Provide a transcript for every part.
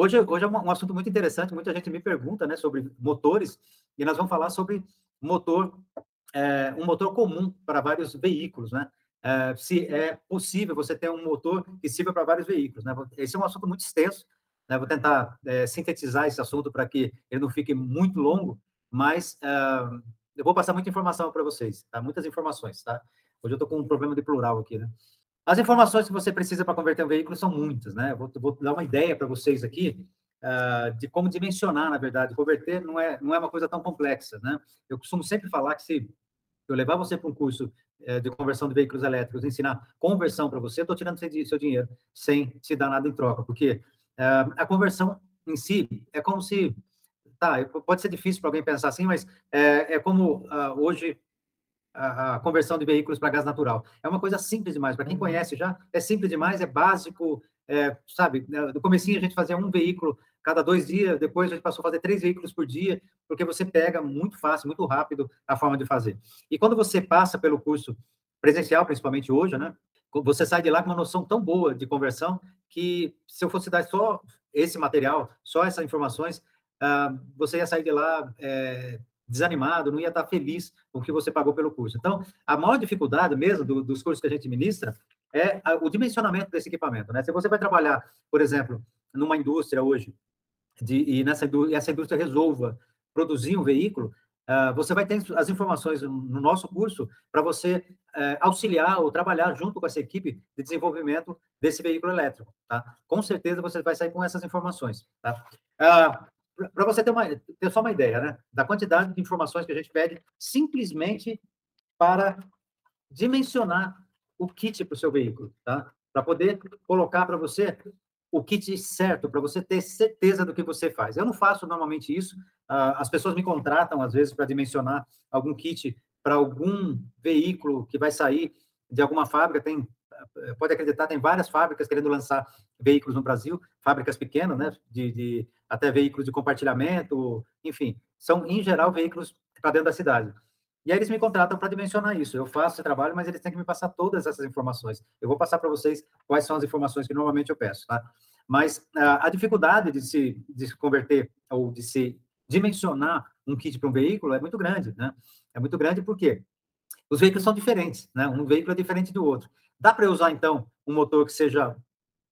Hoje, hoje é um, assunto muito interessante, muita gente me pergunta né, sobre motores, e nós vamos falar sobre motor, é, um motor comum para vários veículos, né? É, se é possível você ter um motor que sirva para vários veículos, né? Esse é um assunto muito extenso, né? Vou tentar é, sintetizar esse assunto para que ele não fique muito longo, mas é, eu vou passar muita informação para vocês, tá? Muitas informações, tá? Hoje eu estou com um problema de plural aqui, né? As informações que você precisa para converter um veículo são muitas, né? Vou, vou dar uma ideia para vocês aqui uh, de como dimensionar, na verdade. Converter não é, não é uma coisa tão complexa, né? Eu costumo sempre falar que se eu levar você para um curso uh, de conversão de veículos elétricos, ensinar conversão para você, eu estou tirando seu dinheiro sem te dar nada em troca, porque uh, a conversão em si é como se tá, pode ser difícil para alguém pensar assim, mas é, é como uh, hoje a, a, conversão de veículos para gás natural. É uma coisa simples demais. Para quem uhum. conhece já, é simples demais, é básico, é, sabe? Né, no comecinho a gente fazia um veículo cada dois dias, depois a gente passou a fazer três veículos por dia, porque você pega muito fácil, muito rápido a forma de fazer. E quando você passa pelo curso presencial, principalmente hoje, né? Você sai de lá com uma noção tão boa de conversão que se eu fosse dar só esse material, só essas informações, uh, você ia sair de lá é, desanimado, não ia estar feliz com o que você pagou pelo curso. Então, a maior dificuldade mesmo do, dos cursos que a gente ministra é o dimensionamento desse equipamento. Né? Se você vai trabalhar, por exemplo, numa indústria hoje, de, e nessa e essa indústria resolva produzir um veículo, uh, você vai ter as informações no nosso curso para você uh, auxiliar ou trabalhar junto com essa equipe de desenvolvimento desse veículo elétrico. Tá? Com certeza você vai sair com essas informações. Tá? Uh, para você ter, uma, ter só uma ideia, né? Da quantidade de informações que a gente pede simplesmente para dimensionar o kit para o seu veículo, tá? Para poder colocar para você o kit certo, para você ter certeza do que você faz. Eu não faço normalmente isso. Uh, as pessoas me contratam, às vezes, para dimensionar algum kit para algum veículo que vai sair de alguma fábrica. Tem, pode acreditar, tem várias fábricas querendo lançar veículos no Brasil, fábricas pequenas, né? De, de até veículos de compartilhamento, enfim, são, em geral, veículos para dentro da cidade. E aí eles me contratam para dimensionar isso. Eu faço esse trabalho, mas eles têm que me passar todas essas informações. Eu vou passar para vocês quais são as informações que normalmente eu peço, tá? Mas uh, a dificuldade de se, de se converter ou de se dimensionar um kit para um veículo é muito grande, né? É muito grande porque os veículos são diferentes, né? Um veículo é diferente do outro. Dá para usar, então, um motor que seja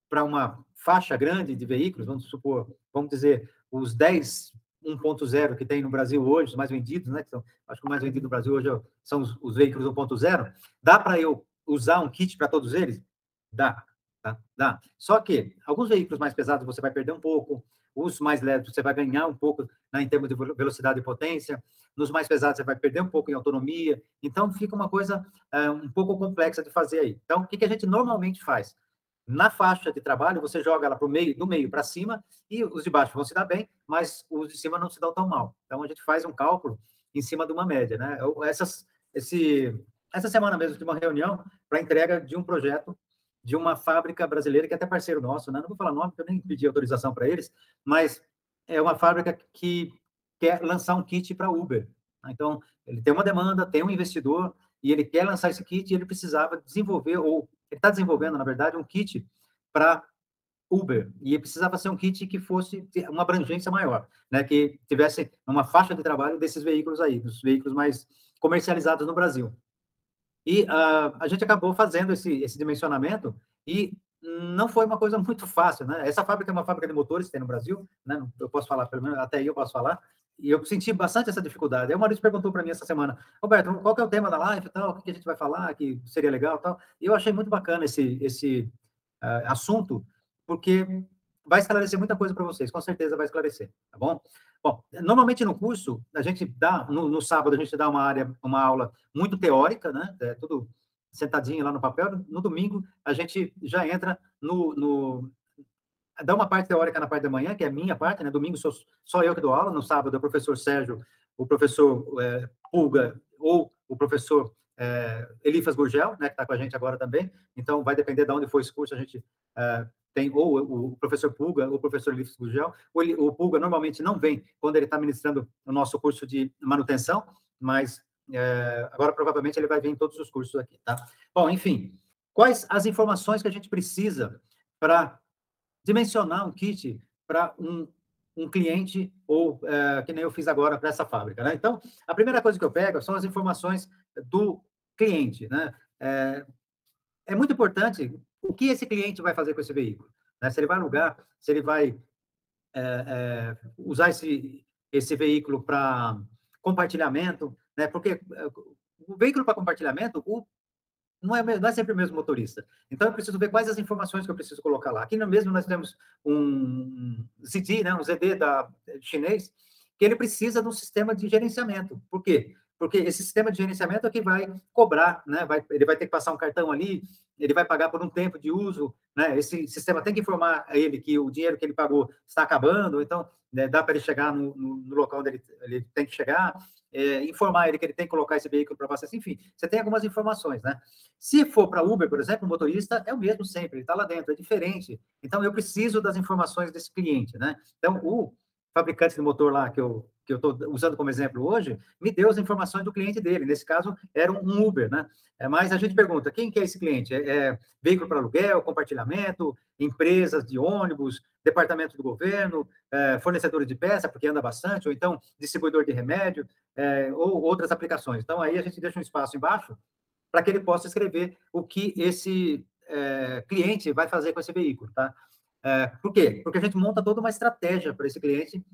para uma faixa grande de veículos, vamos supor, vamos dizer, os 10 1.0 que tem no Brasil hoje, os mais vendidos, né? Acho que o mais vendido no Brasil hoje são os, os veículos 1.0. Dá para eu usar um kit para todos eles? Dá, tá? Dá. Só que alguns veículos mais pesados você vai perder um pouco, os mais leves você vai ganhar um pouco né, em termos de velocidade e potência, nos mais pesados você vai perder um pouco em autonomia. Então fica uma coisa é, um pouco complexa de fazer aí. Então o que, que a gente normalmente faz? Na faixa de trabalho, você joga ela para o meio, do meio para cima, e os de baixo vão se dar bem, mas os de cima não se dão tão mal. Então, a gente faz um cálculo em cima de uma média. Né? Essas, esse, essa semana mesmo, de uma reunião para entrega de um projeto de uma fábrica brasileira, que é até parceiro nosso, né? não vou falar nome, porque eu nem pedi autorização para eles, mas é uma fábrica que quer lançar um kit para Uber. Então, ele tem uma demanda, tem um investidor, e ele quer lançar esse kit, e ele precisava desenvolver, ou ele está desenvolvendo, na verdade, um kit para Uber, e precisava ser um kit que fosse uma abrangência maior, né, que tivesse uma faixa de trabalho desses veículos aí, dos veículos mais comercializados no Brasil. E uh, a gente acabou fazendo esse, esse dimensionamento e não foi uma coisa muito fácil, né? Essa fábrica é uma fábrica de motores que tem no Brasil, né? Eu posso falar, pelo menos até aí eu posso falar, e eu senti bastante essa dificuldade. Aí o Maurício perguntou para mim essa semana, Roberto, qual que é o tema da live tal? O que a gente vai falar que seria legal tal? E eu achei muito bacana esse, esse uh, assunto, porque vai esclarecer muita coisa para vocês, com certeza vai esclarecer, tá bom? Bom, normalmente no curso, a gente dá, no, no sábado, a gente dá uma área, uma aula muito teórica, né? É tudo sentadinho lá no papel. No domingo, a gente já entra no, no dá uma parte teórica na parte da manhã, que é a minha parte, né? Domingo sou só eu que dou aula, no sábado é o professor Sérgio, o professor é, Pulga ou o professor é, Elifas Gurgel, né, que está com a gente agora também. Então, vai depender de onde for esse curso, a gente é, tem ou o professor Pulga ou o professor Elifas Gurgel. O, o Pulga normalmente não vem quando ele está ministrando o nosso curso de manutenção, mas é, agora provavelmente ele vai vir em todos os cursos aqui, tá? Bom, enfim, quais as informações que a gente precisa para dimensionar um kit para um, um cliente, ou é, que nem eu fiz agora para essa fábrica. Né? Então, a primeira coisa que eu pego são as informações do cliente. Né? É, é muito importante o que esse cliente vai fazer com esse veículo. Né? Se ele vai alugar, se ele vai é, usar esse, esse veículo para compartilhamento, né? porque o veículo para compartilhamento, o não é, não é sempre o mesmo motorista. Então, eu preciso ver quais as informações que eu preciso colocar lá. Aqui mesmo nós temos um ZD, né, um ZD da, chinês, que ele precisa de um sistema de gerenciamento. Por quê? Porque esse sistema de gerenciamento é que vai cobrar, né? Vai, ele vai ter que passar um cartão ali, ele vai pagar por um tempo de uso, né? Esse sistema tem que informar a ele que o dinheiro que ele pagou está acabando, então né, dá para ele chegar no, no, no, local onde ele, ele tem que chegar é, informar ele que ele tem que colocar esse veículo para você, enfim, você tem algumas informações, né? Se for para Uber, por exemplo, o motorista é o mesmo sempre, ele está lá dentro, é diferente. Então, eu preciso das informações desse cliente, né? Então, o fabricante do motor lá que eu que eu estou usando como exemplo hoje, me deu as informações do cliente dele. Nesse caso, era um Uber, né? É, mas a gente pergunta, quem que é esse cliente? É, é veículo para aluguel, compartilhamento, empresas de ônibus, departamento do governo, é, de peça, porque anda bastante, ou então distribuidor de remédio, é, ou outras aplicações. Então, aí a gente deixa um espaço embaixo para que ele possa escrever o que esse é, cliente vai fazer com esse veículo, tá? É, por quê? Porque a gente monta toda uma estratégia para esse cliente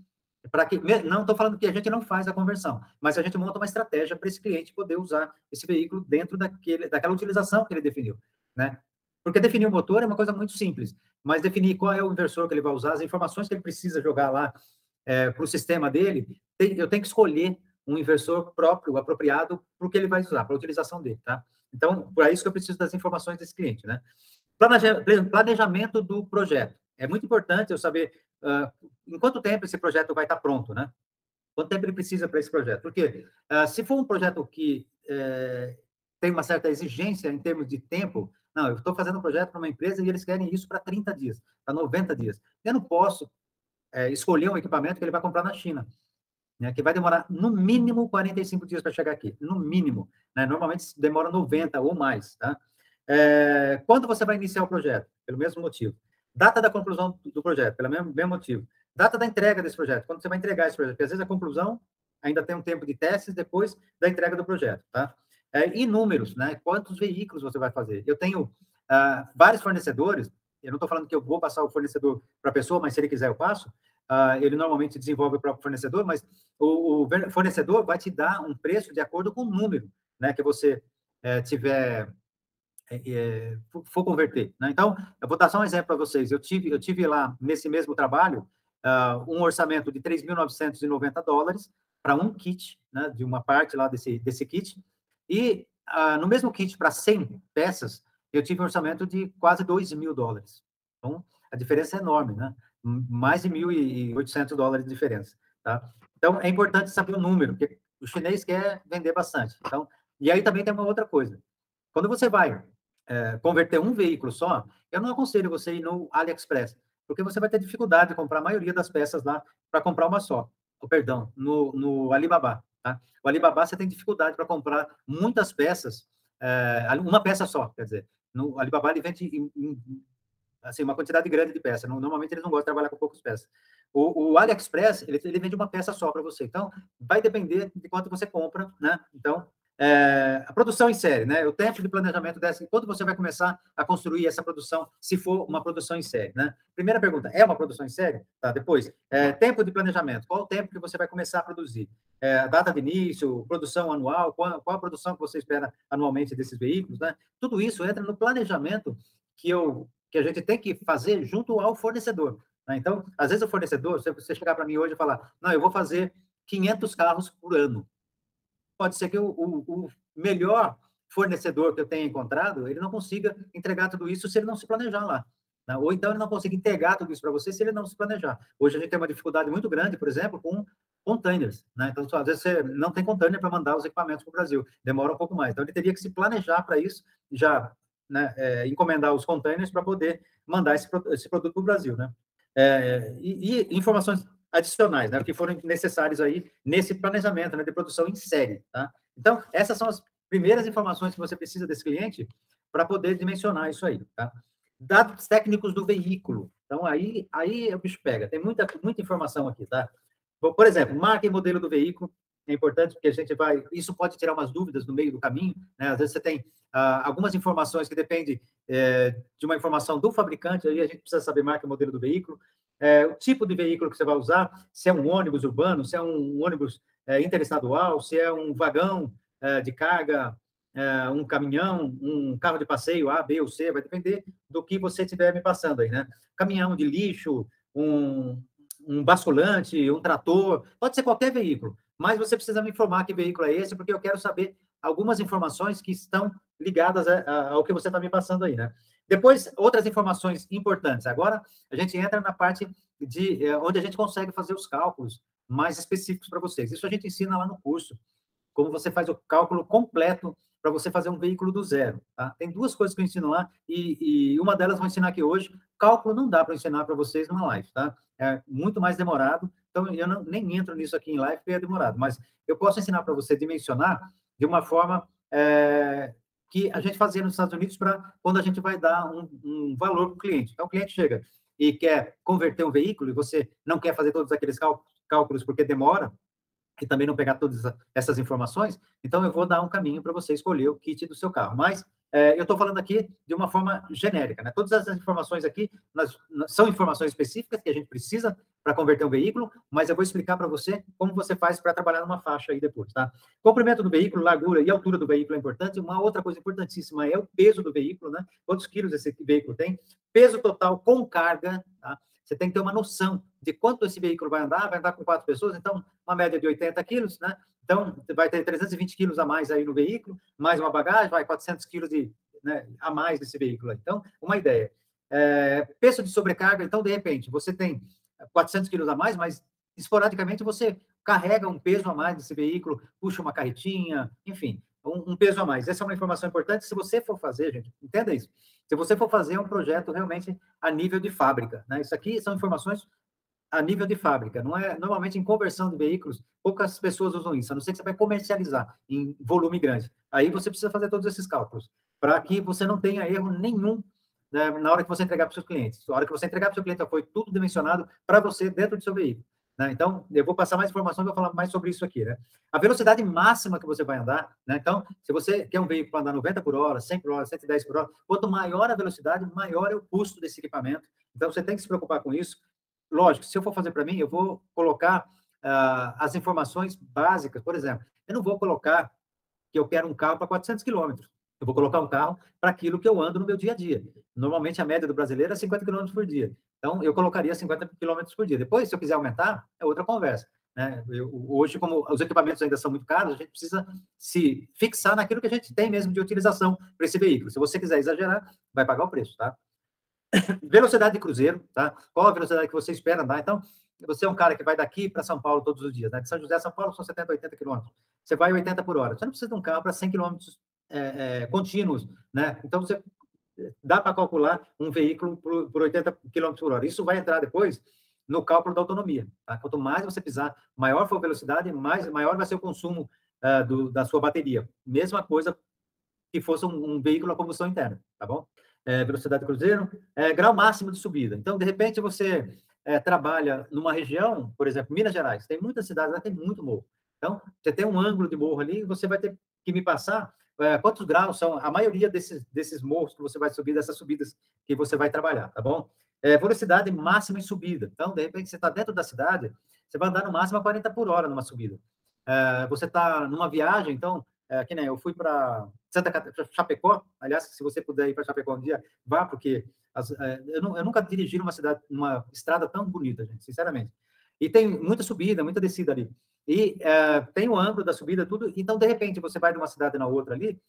para que não estou falando que a gente não faz a conversão, mas a gente monta uma estratégia para esse cliente poder usar esse veículo dentro daquele, daquela utilização que ele definiu, né? Porque definir o motor é uma coisa muito simples, mas definir qual é o inversor que ele vai usar, as informações que ele precisa jogar lá é, para o sistema dele, tem, eu tenho que escolher um inversor próprio, apropriado para o que ele vai usar, para a utilização dele, tá? Então, por isso que eu preciso das informações desse cliente, né? Planejamento do projeto. É muito importante eu saber uh, em quanto tempo esse projeto vai estar pronto, né? Quanto tempo ele precisa para esse projeto? Porque uh, se for um projeto que uh, tem uma certa exigência em termos de tempo, não, eu estou fazendo um projeto para uma empresa e eles querem isso para 30 dias, para 90 dias. Eu não posso é, escolher um equipamento que ele vai comprar na China, né, que vai demorar no mínimo 45 dias para chegar aqui, no mínimo. Né, normalmente demora 90 ou mais. Tá? É, quando você vai iniciar o projeto? Pelo mesmo motivo. Data da conclusão do projeto, pelo mesmo, mesmo motivo. Data da entrega desse projeto, quando você vai entregar esse projeto, porque às vezes a conclusão ainda tem um tempo de testes depois da entrega do projeto, tá? É, e números, né? Quantos veículos você vai fazer? Eu tenho uh, vários fornecedores, eu não estou falando que eu vou passar o fornecedor para a pessoa, mas se ele quiser eu passo. Uh, ele normalmente desenvolve o próprio fornecedor, mas o, o, fornecedor vai te dar um preço de acordo com o número né, que você é, tiver é, é, for converter. Né? Então, eu vou dar só um exemplo para vocês. Eu tive, eu tive lá, nesse mesmo trabalho, uh, um orçamento de 3.990 dólares para um kit, né, de uma parte lá desse, desse kit, e uh, no mesmo kit, para 100 peças, eu tive um orçamento de quase 2 mil dólares. Então, a diferença é enorme, né? Mais de 1.800 dólares de diferença, tá? Então, é importante saber o número, porque o chinês quer vender bastante. Então, e aí também tem uma outra coisa. Quando você vai é, converter um veículo só, eu não aconselho você ir no AliExpress, porque você vai ter dificuldade de comprar a maioria das peças lá para comprar uma só. Oh, perdão, no, no Alibaba. Tá? O Alibaba você tem dificuldade para comprar muitas peças, é, uma peça só, quer dizer. No Alibaba ele vende em, em, assim, uma quantidade grande de peças. Normalmente eles não gostam de trabalhar com poucas peças. O, o AliExpress ele, ele vende uma peça só para você. Então vai depender de quanto você compra, né? Então é, a produção em série, né? O tempo de planejamento dessa, quando você vai começar a construir essa produção, se for uma produção em série, né? Primeira pergunta, é uma produção em série? Tá, depois, é, tempo de planejamento, qual o tempo que você vai começar a produzir? É, data de início, produção anual, qual, qual, a produção que você espera anualmente desses veículos, né? Tudo isso entra no planejamento que, eu, que a gente tem que fazer junto ao fornecedor. Né? Então, às vezes o fornecedor, se você chegar para mim hoje e falar, não, eu vou fazer 500 carros por ano, pode ser que o, o, o melhor fornecedor que eu tenha encontrado, ele não consiga entregar tudo isso se ele não se planejar lá. Né? Ou então ele não consiga entregar tudo isso para você se ele não se planejar. Hoje a gente tem uma dificuldade muito grande, por exemplo, com containers. Né? Então, às vezes você não tem container para mandar os equipamentos para o Brasil, demora um pouco mais. Então, ele teria que se planejar para isso, já né, é, encomendar os containers para poder mandar esse, esse produto para o Brasil. Né? É, e, e, informações adicionais, né, que foram necessários aí nesse planejamento né, de produção em série. Tá? Então, essas são as primeiras informações que você precisa desse cliente para poder dimensionar isso aí. Tá? dados técnicos do veículo. Então, aí, aí o bicho pega. Tem muita, muita informação aqui, tá? Por exemplo, marca e modelo do veículo. É importante porque a gente vai... Isso pode tirar umas dúvidas no meio do caminho, né? Às vezes você tem ah, algumas informações que dependem é, de uma informação do fabricante, aí a gente precisa saber marca e modelo do veículo. É, o tipo de veículo que você vai usar, se é um ônibus urbano, se é um ônibus é, interestadual, se é um vagão é, de carga é, um caminhão, um carro de passeio A, B ou C, vai depender do que você estiver me passando aí, né? Caminhão de lixo, um, um basculante, um trator, pode ser qualquer veículo, mas você precisa me informar que veículo é esse, porque eu quero saber algumas informações que estão ligadas a, a, ao que você está me passando aí, né? Depois, outras informações importantes. Agora, a gente entra na parte de é, onde a gente consegue fazer os cálculos mais específicos para vocês. Isso a gente ensina lá no curso, como você faz o cálculo completo para você fazer um veículo do zero. Tá? Tem duas coisas que eu ensino lá, e, e uma delas vou ensinar aqui hoje. Cálculo não dá para ensinar para vocês numa live, tá? É muito mais demorado, então eu não, nem entro nisso aqui em live porque é demorado, mas eu posso ensinar para você dimensionar de uma forma é, que a gente fazia nos Estados Unidos para quando a gente vai dar um, um valor para o cliente. Então, o cliente chega e quer converter um veículo e você não quer fazer todos aqueles cálculos porque demora, e também não pegar todas essas informações, então eu vou dar um caminho para você escolher o kit do seu carro. Mas é, eu estou falando aqui de uma forma genérica, né? Todas essas informações aqui nós, são informações específicas que a gente precisa para converter um veículo, mas eu vou explicar para você como você faz para trabalhar numa faixa aí depois, tá? Comprimento do veículo, largura e altura do veículo é importante. Uma outra coisa importantíssima é o peso do veículo, né? Quantos quilos esse veículo tem? Peso total com carga, tá? Você tem que ter uma noção de quanto esse veículo vai andar, vai andar com quatro pessoas, então, uma média de 80 quilos, né? Então, vai ter 320 quilos a mais aí no veículo, mais uma bagagem, vai 400 quilos de, né, a mais nesse veículo. Então, uma ideia. É, peso de sobrecarga, então, de repente, você tem 400 quilos a mais, mas esporadicamente você carrega um peso a mais nesse veículo, puxa uma carretinha, enfim, um, um, peso a mais. Essa é uma informação importante. Se você for fazer, gente, entenda isso. Se você for fazer um projeto realmente a nível de fábrica, né? Isso aqui são informações a nível de fábrica. Não é normalmente em conversão de veículos, poucas pessoas usam isso. A não ser que você vai comercializar em volume grande. Aí você precisa fazer todos esses cálculos para que você não tenha erro nenhum né, na hora que você entregar para os seus clientes. Na hora que você entregar para o seu cliente, foi tudo dimensionado para você dentro do seu veículo. Né? Então, eu vou passar mais informações, vou falar mais sobre isso aqui. Né? A velocidade máxima que você vai andar, né? então, se você quer um veículo andar 90 por hora, 100 por hora, 110 por hora, quanto maior a velocidade, maior é o custo desse equipamento. Então, você tem que se preocupar com isso. Lógico, se eu for fazer para mim, eu vou colocar uh, as informações básicas. Por exemplo, eu não vou colocar que eu quero um carro para 400 quilômetros. Eu vou colocar um carro para aquilo que eu ando no meu dia a dia. Normalmente, a média do brasileiro é 50 km por dia. Então, eu colocaria 50 km por dia. Depois, se eu quiser aumentar, é outra conversa. Né? Eu, hoje, como os equipamentos ainda são muito caros, a gente precisa se fixar naquilo que a gente tem mesmo de utilização para esse veículo. Se você quiser exagerar, vai pagar o preço, tá? Velocidade de cruzeiro, tá? Qual a velocidade que você espera andar? Então, você é um cara que vai daqui para São Paulo todos os dias, né? De São José a São Paulo são 70, 80 quilômetros. Você vai 80 por hora. Você não precisa de um carro para 100 quilômetros é, é, contínuos, né? Então, você dá para calcular um veículo por, por 80 km por hora. Isso vai entrar depois no cálculo da autonomia. Tá? Quanto mais você pisar, maior for a velocidade, mais, maior vai ser o consumo uh, do, da sua bateria. Mesma coisa que fosse um, um veículo a combustão interna, tá bom? É, velocidade cruzeiro, é, grau máximo de subida. Então, de repente, você é, trabalha numa região, por exemplo, Minas Gerais, tem muitas cidades lá, tem muito morro. Então, você tem um ângulo de morro ali, você vai ter que me passar é, quantos graus são a maioria desses, desses morros que você vai subir, dessas subidas que você vai trabalhar, tá bom? É, velocidade máxima em subida. Então, de repente, você está dentro da cidade, você vai andar no máximo a 40 por hora numa subida. É, você está numa viagem, então, é, que nem eu fui para Santa Catarina, Chapecó, aliás, se você puder ir para Chapecó um dia, vá, porque as, é, eu, eu, nunca dirigi numa cidade, numa estrada tão bonita, gente, sinceramente. E tem muita subida, muita descida ali. E é, tem o ângulo da subida, tudo. Então, de repente, você vai de uma cidade na outra ali,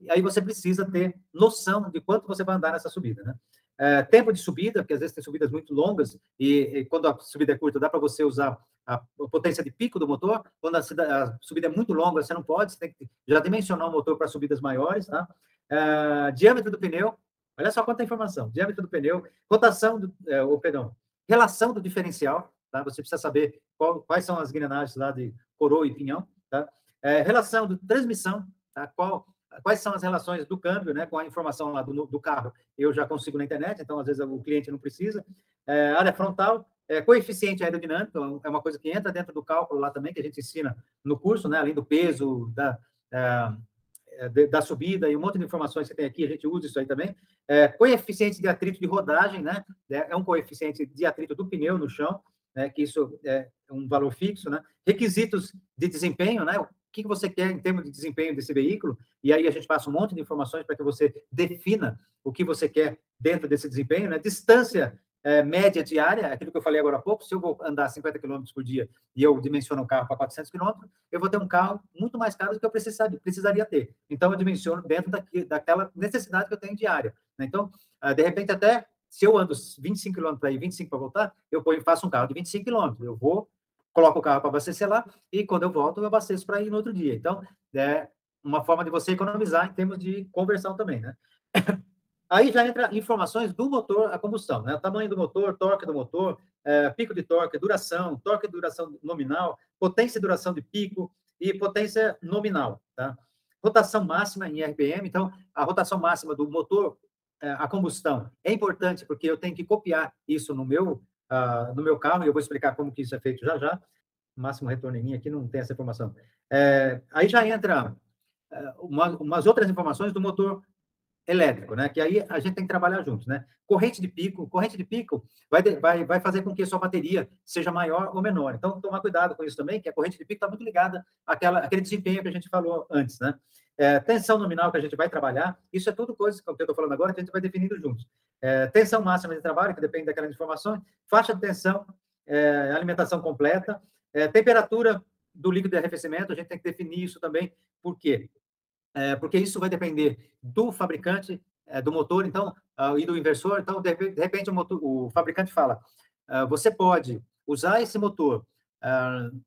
e aí você precisa ter noção de quanto você vai andar nessa subida, né? É, tempo de subida, porque às vezes tem subidas muito longas, e, e quando a subida é curta, dá para você usar a, potência de pico do motor. Quando a, a, subida é muito longa, você não pode, você tem que já dimensionar o motor para subidas maiores, tá? É, diâmetro do pneu, olha só quanta informação. Diâmetro do pneu, rotação do, é, ou, perdão, relação do diferencial, tá? Você precisa saber qual, quais são as engrenagens lá de coroa e pinhão, tá? É, relação de transmissão, tá? Qual quais são as relações do câmbio, né, com a informação lá do, do carro, eu já consigo na internet, então às vezes o cliente não precisa. É, área frontal, é, coeficiente aerodinâmico, é uma coisa que entra dentro do cálculo lá também, que a gente ensina no curso, né, além do peso, da, é, da subida e um monte de informações que tem aqui, a gente usa isso aí também. É, coeficiente de atrito de rodagem, né, é, é um coeficiente de atrito do pneu no chão, né, que isso é um valor fixo, né? Requisitos de desempenho, né? O que você quer em termos de desempenho desse veículo? E aí a gente passa um monte de informações para que você defina o que você quer dentro desse desempenho, né? Distância é, média diária, aquilo que eu falei agora há pouco, se eu vou andar 50 km por dia e eu dimensiono um carro para 400 km, eu vou ter um carro muito mais caro do que eu precisaria, precisaria ter. Então, eu dimensiono dentro daqui, daquela necessidade que eu tenho diária. Né? Então, ah, de repente, até se eu ando 25 km para ir, 25 para voltar, eu ponho, faço um carro de 25 km. Eu vou, coloco o carro para abastecer lá e quando eu volto, eu abasteço para ir no outro dia. Então, é uma forma de você economizar em termos de conversão também, né? Aí já entra informações do motor a combustão, né? O tamanho do motor, torque do motor, é, pico de torque, duração, torque de duração nominal, potência e duração de pico e potência nominal, tá? Rotação máxima em RPM, então a rotação máxima do motor é, a combustão é importante porque eu tenho que copiar isso no meu, uh, no meu carro, e eu vou explicar como que isso é feito já já. máximo retorno em mim aqui não tem essa informação. É, aí já entra uh, uma, umas outras informações do motor elétrico, né? Que aí a gente tem que trabalhar juntos, né? Corrente de pico, corrente de pico vai, vai, vai fazer com que a sua bateria seja maior ou menor. Então, tomar cuidado com isso também, que a corrente de pico está muito ligada àquela, àquele desempenho que a gente falou antes, né? É, tensão nominal que a gente vai trabalhar, isso é tudo coisa que eu estou falando agora que a gente vai definindo juntos. É, tensão máxima de trabalho, que depende daquelas informações, faixa de tensão, é, alimentação completa, é, temperatura do líquido de arrefecimento, a gente tem que definir isso também, por quê? É, porque isso vai depender do fabricante é, do motor, então, e do inversor. Então, de, repente, o, motor, o, fabricante fala: uh, você pode usar esse motor uh,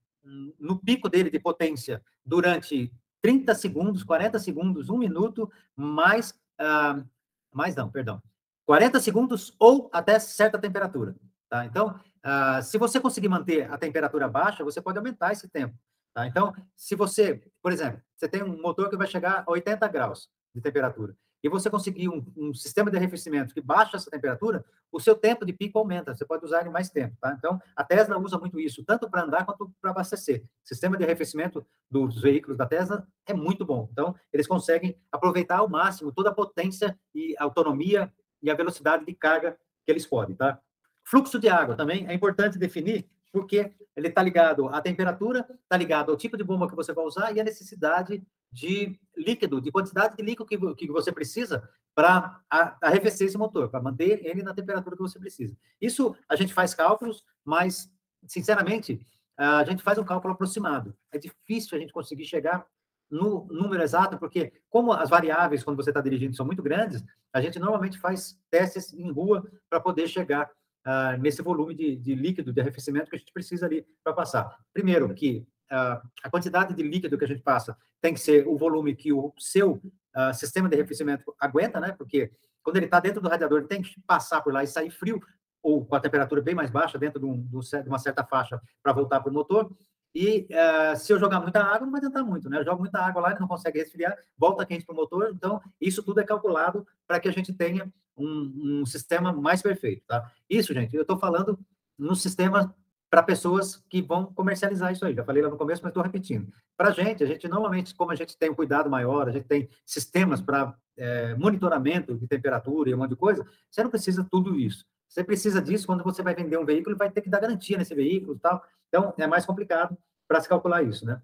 no pico dele de potência durante 30 segundos, 40 segundos, um minuto, mais, uh, mais não, perdão, 40 segundos ou até certa temperatura. Tá? Então, uh, se você conseguir manter a temperatura baixa, você pode aumentar esse tempo. Tá? Então, se você, por exemplo, você tem um motor que vai chegar a 80 graus de temperatura, e você conseguir um, um, sistema de arrefecimento que baixa essa temperatura, o seu tempo de pico aumenta, você pode usar ele mais tempo, tá? Então, a Tesla usa muito isso, tanto para andar quanto para abastecer. O sistema de arrefecimento dos veículos da Tesla é muito bom. Então, eles conseguem aproveitar ao máximo toda a potência e autonomia e a velocidade de carga que eles podem, tá? Fluxo de água também é importante definir, porque ele está ligado à temperatura, está ligado ao tipo de bomba que você vai usar e à necessidade de líquido, de quantidade de líquido que, que você precisa para arrefecer esse motor, para manter ele na temperatura que você precisa. Isso a gente faz cálculos, mas, sinceramente, a gente faz um cálculo aproximado. É difícil a gente conseguir chegar no número exato, porque como as variáveis, quando você está dirigindo, são muito grandes, a gente normalmente faz testes em rua para poder chegar uh, nesse volume de, de, líquido, de arrefecimento que a gente precisa ali para passar. Primeiro, que uh, a quantidade de líquido que a gente passa tem que ser o volume que o seu uh, sistema de arrefecimento aguenta, né? Porque quando ele está dentro do radiador, ele tem que passar por lá e sair frio, ou com a temperatura bem mais baixa, dentro de, um, de uma certa faixa, para voltar para o motor. E uh, se eu jogar muita água, não vai adiantar muito, né? Eu jogo muita água lá, ele não consegue resfriar, volta quente para o motor. Então, isso tudo é calculado para que a gente tenha um, um, sistema mais perfeito, tá? Isso, gente, eu estou falando no sistema para pessoas que vão comercializar isso aí. Já falei lá no começo, mas estou repetindo. Para a gente, a gente normalmente, como a gente tem um cuidado maior, a gente tem sistemas para é, monitoramento de temperatura e um monte de coisa, você não precisa tudo isso. Você precisa disso quando você vai vender um veículo vai ter que dar garantia nesse veículo e tal. Então, é mais complicado para se calcular isso, né?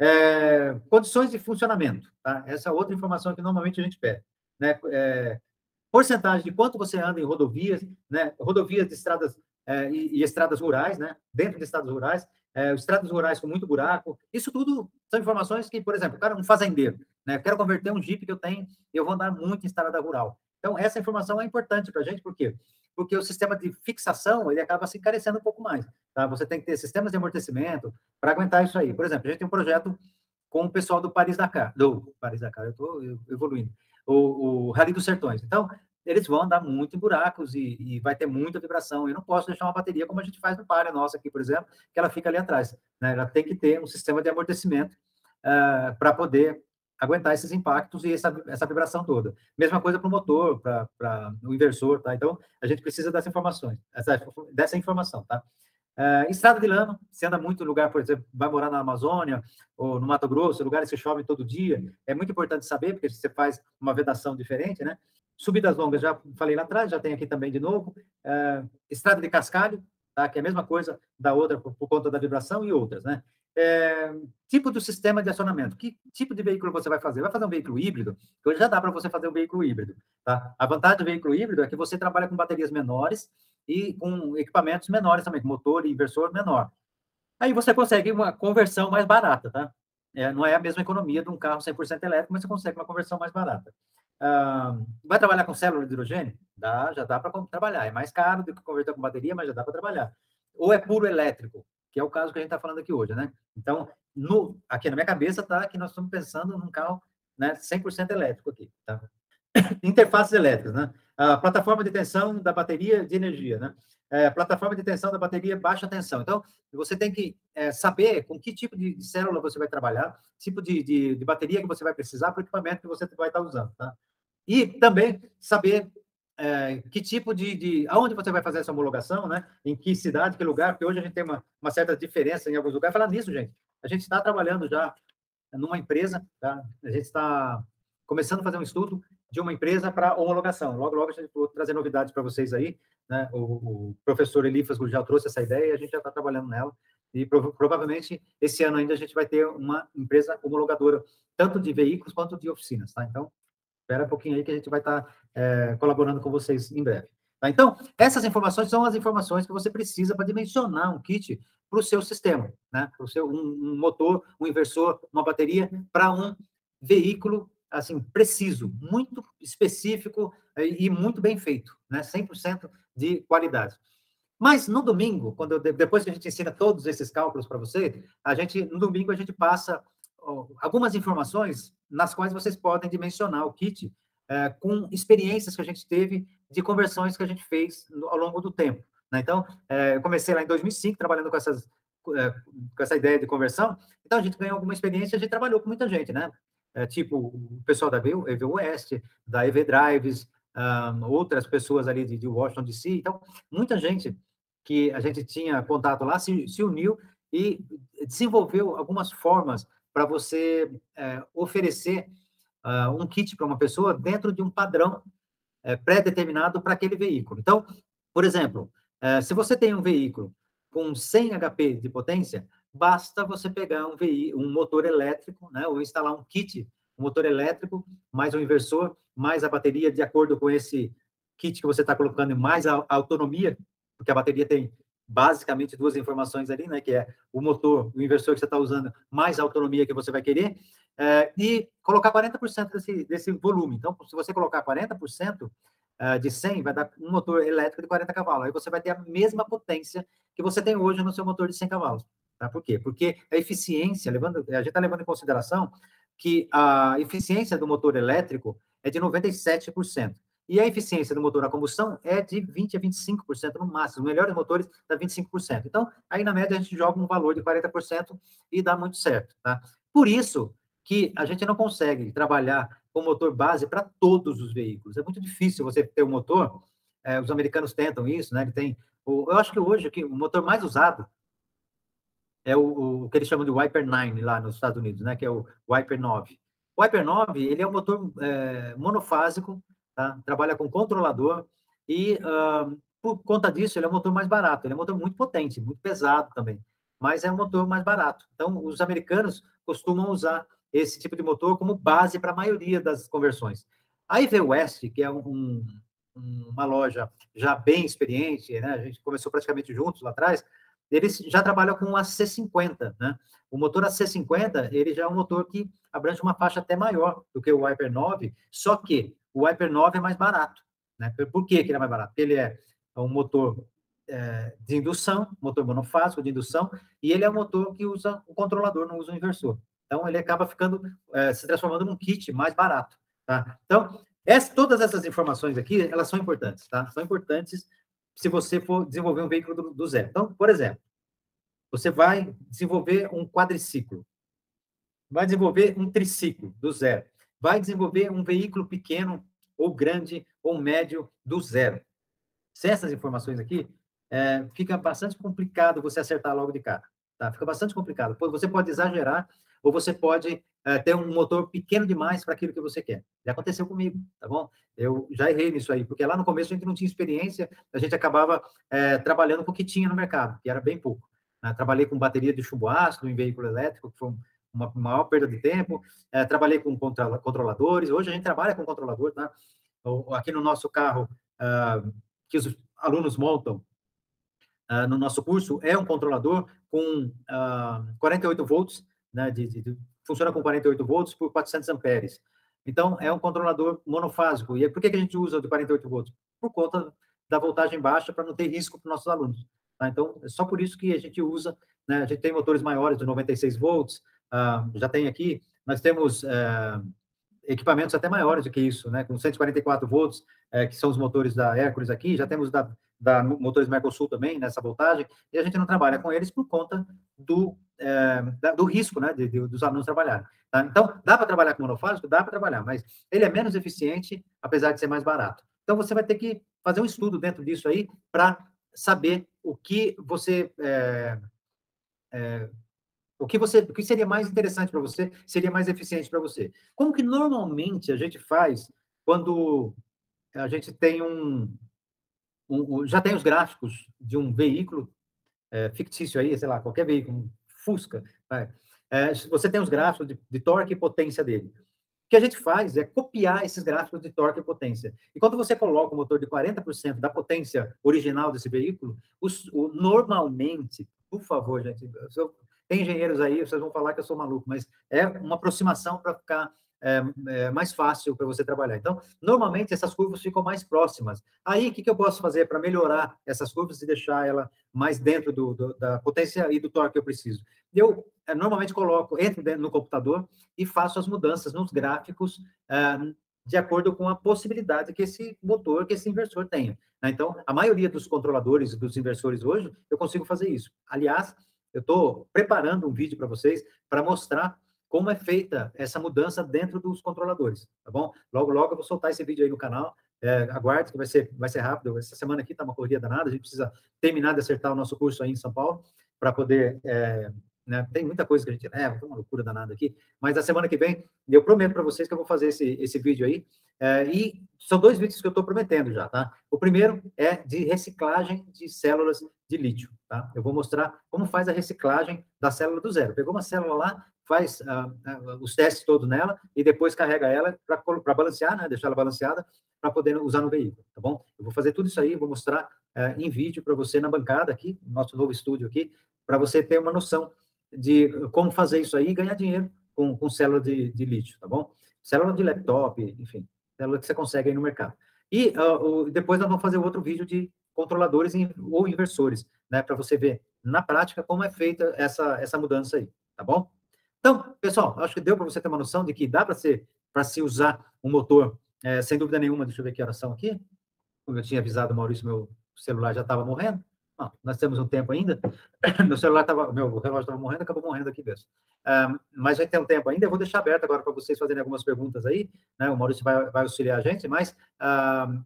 É, condições de funcionamento, tá? Essa é outra informação que normalmente a gente pede, né? É, porcentagem de quanto você anda em rodovias, né? Rodovias de estradas é, e, e, estradas rurais, né? Dentro de estradas rurais, é, estradas rurais com muito buraco. Isso tudo são informações que, por exemplo, cara, um fazendeiro, né? Quero converter um Jeep que eu tenho, eu vou andar muito em estrada rural. Então, essa informação é importante para a gente, por quê? Porque o sistema de fixação, ele acaba se encarecendo um pouco mais, tá? Você tem que ter sistemas de amortecimento para aguentar isso aí. Por exemplo, a gente tem um projeto com o pessoal do Paris-Dakar, do Paris-Dakar, eu estou evoluindo, o, o Rally dos Sertões. Então, eles vão andar muito em buracos e, e, vai ter muita vibração. Eu não posso deixar uma bateria como a gente faz no Palio nossa aqui, por exemplo, que ela fica ali atrás. Né? Ela tem que ter um sistema de amortecimento uh, para poder aguentar esses impactos e essa, essa vibração toda. Mesma coisa para o motor, para o inversor, tá? Então, a gente precisa dessas informações, essa, dessa informação, tá? Uh, estrada de lama, se anda muito em lugar, por exemplo, vai morar na Amazônia ou no Mato Grosso, lugares que chove todo dia, é muito importante saber, porque você faz uma vedação diferente, né? Subidas longas, já falei lá atrás, já tem aqui também de novo. Uh, estrada de cascalho, tá? que é a mesma coisa da outra por, por conta da vibração e outras, né? É, tipo do sistema de acionamento. Que tipo de veículo você vai fazer? Vai fazer um veículo híbrido? Hoje já dá para você fazer um veículo híbrido. Tá? A vantagem do veículo híbrido é que você trabalha com baterias menores e com equipamentos menores também, com motor e inversor menor. Aí você consegue uma conversão mais barata, tá? É, não é a mesma economia de um carro 100% elétrico, mas você consegue uma conversão mais barata. Ah, vai trabalhar com célula de hidrogênio? Dá, já dá para trabalhar. É mais caro do que converter com bateria, mas já dá para trabalhar. Ou é puro elétrico? Que é o caso que a gente está falando aqui hoje, né? Então, no, aqui na minha cabeça está que nós estamos pensando num carro né, 100% elétrico aqui, tá? Interfaces elétricas, né? A plataforma de tensão da bateria de energia, né? É, plataforma de tensão da bateria baixa tensão. Então, você tem que é, saber com que tipo de célula você vai trabalhar, tipo de, de, de bateria que você vai precisar para o equipamento que você vai estar usando, tá? E também saber é, que tipo de, de. Aonde você vai fazer essa homologação, né? Em que cidade, que lugar? Porque hoje a gente tem uma, uma certa diferença em alguns lugares. Falar nisso, gente. A gente está trabalhando já numa empresa, tá? A gente está começando a fazer um estudo de uma empresa para homologação. Logo, logo a gente vai trazer novidades para vocês aí. Né? O, o professor Elifas já trouxe essa ideia e a gente já está trabalhando nela. E prov provavelmente esse ano ainda a gente vai ter uma empresa homologadora, tanto de veículos quanto de oficinas, tá? Então, Espera um pouquinho aí que a gente vai estar tá, é, colaborando com vocês em breve. Tá? Então, essas informações são as informações que você precisa para dimensionar um kit para o seu sistema, né? Para o seu um, um, motor, um inversor, uma bateria, para um veículo assim preciso, muito específico e muito bem feito, né? 100% de qualidade. Mas no domingo, quando depois que a gente ensina todos esses cálculos para você, a gente no domingo a gente passa algumas informações nas quais vocês podem dimensionar o kit é, com experiências que a gente teve de conversões que a gente fez ao longo do tempo. Né? Então, é, eu comecei lá em 2005 trabalhando com, essas, é, com essa ideia de conversão, então a gente ganhou alguma experiência, a gente trabalhou com muita gente, né? É, tipo o pessoal da EV West, da EV Drives, um, outras pessoas ali de, de Washington DC, então muita gente que a gente tinha contato lá se, se uniu e desenvolveu algumas formas para você é, oferecer uh, um kit para uma pessoa dentro de um padrão é, pré-determinado para aquele veículo. Então, por exemplo, é, se você tem um veículo com 100 HP de potência, basta você pegar um, um motor elétrico, né, ou instalar um kit, um motor elétrico, mais um inversor, mais a bateria, de acordo com esse kit que você está colocando, mais a, a autonomia, porque a bateria tem basicamente duas informações ali, né? Que é o motor, o inversor que você está usando, mais a autonomia que você vai querer, é, e colocar 40% desse, desse volume. Então, se você colocar 40% é, de 100, vai dar um motor elétrico de 40 cavalos. Aí você vai ter a mesma potência que você tem hoje no seu motor de 100 cavalos. Tá? Por quê? Porque a eficiência, levando, a gente está levando em consideração que a eficiência do motor elétrico é de 97%. E a eficiência do motor a combustão é de 20% a 25% no máximo. Os melhores motores dá 25%. Então, aí na média a gente joga um valor de 40% e dá muito certo. Tá? Por isso que a gente não consegue trabalhar com motor base para todos os veículos. É muito difícil você ter um motor. É, os americanos tentam isso, né? Ele tem. O, eu acho que hoje aqui, o motor mais usado é o, o, que eles chamam de Wiper 9 lá nos Estados Unidos, né? Que é o Wiper 9. O Wiper 9 ele é um motor é, monofásico tá? trabalha com controlador e, uh, por conta disso, ele é um motor mais barato. Ele é um motor muito potente, muito pesado também, mas é um motor mais barato. Então, os americanos costumam usar esse tipo de motor como base para a maioria das conversões. A IV West, que é um, uma loja já bem experiente, né? a gente começou praticamente juntos lá atrás, eles já trabalham com a C50, né? O motor AC50, ele já é um motor que abrange uma faixa até maior do que o Viper 9, só que o Viper 9 é mais barato. Né? Por que, que ele é mais barato? Ele é um motor é, de indução, motor monofásico de indução, e ele é um motor que usa o controlador, não usa o inversor. Então, ele acaba ficando, é, se transformando num kit mais barato. Tá? Então, essa, todas essas informações aqui, elas são importantes, tá? São importantes se você for desenvolver um veículo do, do zero. Então, por exemplo, você vai desenvolver um quadriciclo. vai desenvolver um triciclo do zero, vai desenvolver um veículo pequeno ou grande ou médio do zero. Sem essas informações aqui, é, fica bastante complicado você acertar logo de cara. Tá? Fica bastante complicado. Você pode exagerar ou você pode é, ter um motor pequeno demais para aquilo que você quer. Já aconteceu comigo, tá bom? Eu já errei nisso aí, porque lá no começo a gente não tinha experiência, a gente acabava é, trabalhando com o que tinha no mercado, que era bem pouco. Né? Trabalhei com bateria de chumbo ácido em veículo elétrico, que foi uma maior perda de tempo. É, trabalhei com controladores. Hoje a gente trabalha com controlador, tá? Aqui no nosso carro, uh, que os alunos montam uh, no nosso curso, é um controlador com uh, ah, 48 volts, né? De, de, funciona com 48 volts por 400 amperes. Então, é um controlador monofásico. E por que, que a gente usa de 48 volts? Por conta da voltagem baixa, para não ter risco para os nossos alunos. Tá? Então, é só por isso que a gente usa, né? a gente tem motores maiores de 96 volts, uh, já tem aqui, nós temos uh, equipamentos até maiores do que isso, né? com 144 volts, uh, que são os motores da Hércules aqui, já temos da, da motores Mercosul também, nessa voltagem, e a gente não trabalha com eles por conta do, eh, da, do risco né? De, de, dos alunos trabalharem. Tá? Então, dá para trabalhar com monofásico? Dá para trabalhar, mas ele é menos eficiente, apesar de ser mais barato. Então, você vai ter que fazer um estudo dentro disso aí para saber o que você o que você o que seria mais interessante para você, seria mais eficiente para você. Como que normalmente a gente faz quando a gente tem um, um, já tem os gráficos de um veículo é, fictício aí, sei lá, qualquer veículo, um Fusca, é, você tem os gráficos de, de torque e potência dele. O que a gente faz é copiar esses gráficos de torque e potência. E quando você coloca o motor de 40% da potência original desse veículo, os, o, normalmente, por favor, gente, tem engenheiros aí, vocês vão falar que eu sou maluco, mas é uma aproximação para ficar é, é, mais fácil para você trabalhar. Então, normalmente essas curvas ficam mais próximas. Aí, o que, que eu posso fazer para melhorar essas curvas e deixar ela mais dentro do, do, da potência e do torque que eu preciso? Eu é, normalmente coloco, entro no computador e faço as mudanças nos gráficos é, de acordo com a possibilidade que esse motor, que esse inversor tenha. Né? Então, a maioria dos controladores dos inversores hoje, eu consigo fazer isso. Aliás, eu estou preparando um vídeo para vocês para mostrar como é feita essa mudança dentro dos controladores, tá bom? Logo, logo eu vou soltar esse vídeo aí no canal. É, aguarde que vai ser, vai ser rápido. Essa semana aqui está uma corrida danada. A gente precisa terminar de acertar o nosso curso aí em São Paulo para poder. É, né, tem muita coisa que a gente leva, uma loucura danada aqui. Mas a semana que vem, eu prometo para vocês que eu vou fazer esse, esse vídeo aí. É, e são dois vídeos que eu estou prometendo já, tá? O primeiro é de reciclagem de células de lítio, tá? Eu vou mostrar como faz a reciclagem da célula do zero. Pegou uma célula lá, faz uh, uh, os testes todos nela e depois carrega ela para balancear, né? Deixar ela balanceada para poder usar no veículo, tá bom? Eu vou fazer tudo isso aí, vou mostrar uh, em vídeo para você na bancada aqui, no nosso novo estúdio aqui, para você ter uma noção de como fazer isso aí e ganhar dinheiro com, com célula de, de lítio, tá bom? Célula de laptop, enfim, célula que você consegue aí no mercado. E uh, depois nós vamos fazer outro vídeo de controladores ou inversores, né, para você ver na prática como é feita essa, essa mudança aí, tá bom? Então, pessoal, acho que deu para você ter uma noção de que dá para ser para se usar um motor, é, sem dúvida nenhuma, deixa eu ver que horas são aqui, como eu tinha avisado Maurício, meu celular já estava morrendo, não, nós temos um tempo ainda, meu celular estava, meu relógio estava morrendo, acabou morrendo aqui mesmo. Um, mas já tem um tempo ainda, eu vou deixar aberto agora para vocês fazerem algumas perguntas aí, né? O Maurício vai, vai auxiliar a gente, mas um,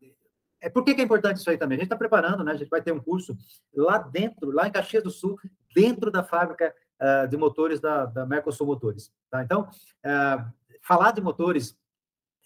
é por que, que, é importante isso aí também? A gente está preparando, né? A gente vai ter um curso lá dentro, lá em Caxias do Sul, dentro da fábrica uh, de motores da, da Mercosul Motores. Tá? Então, uh, falar de motores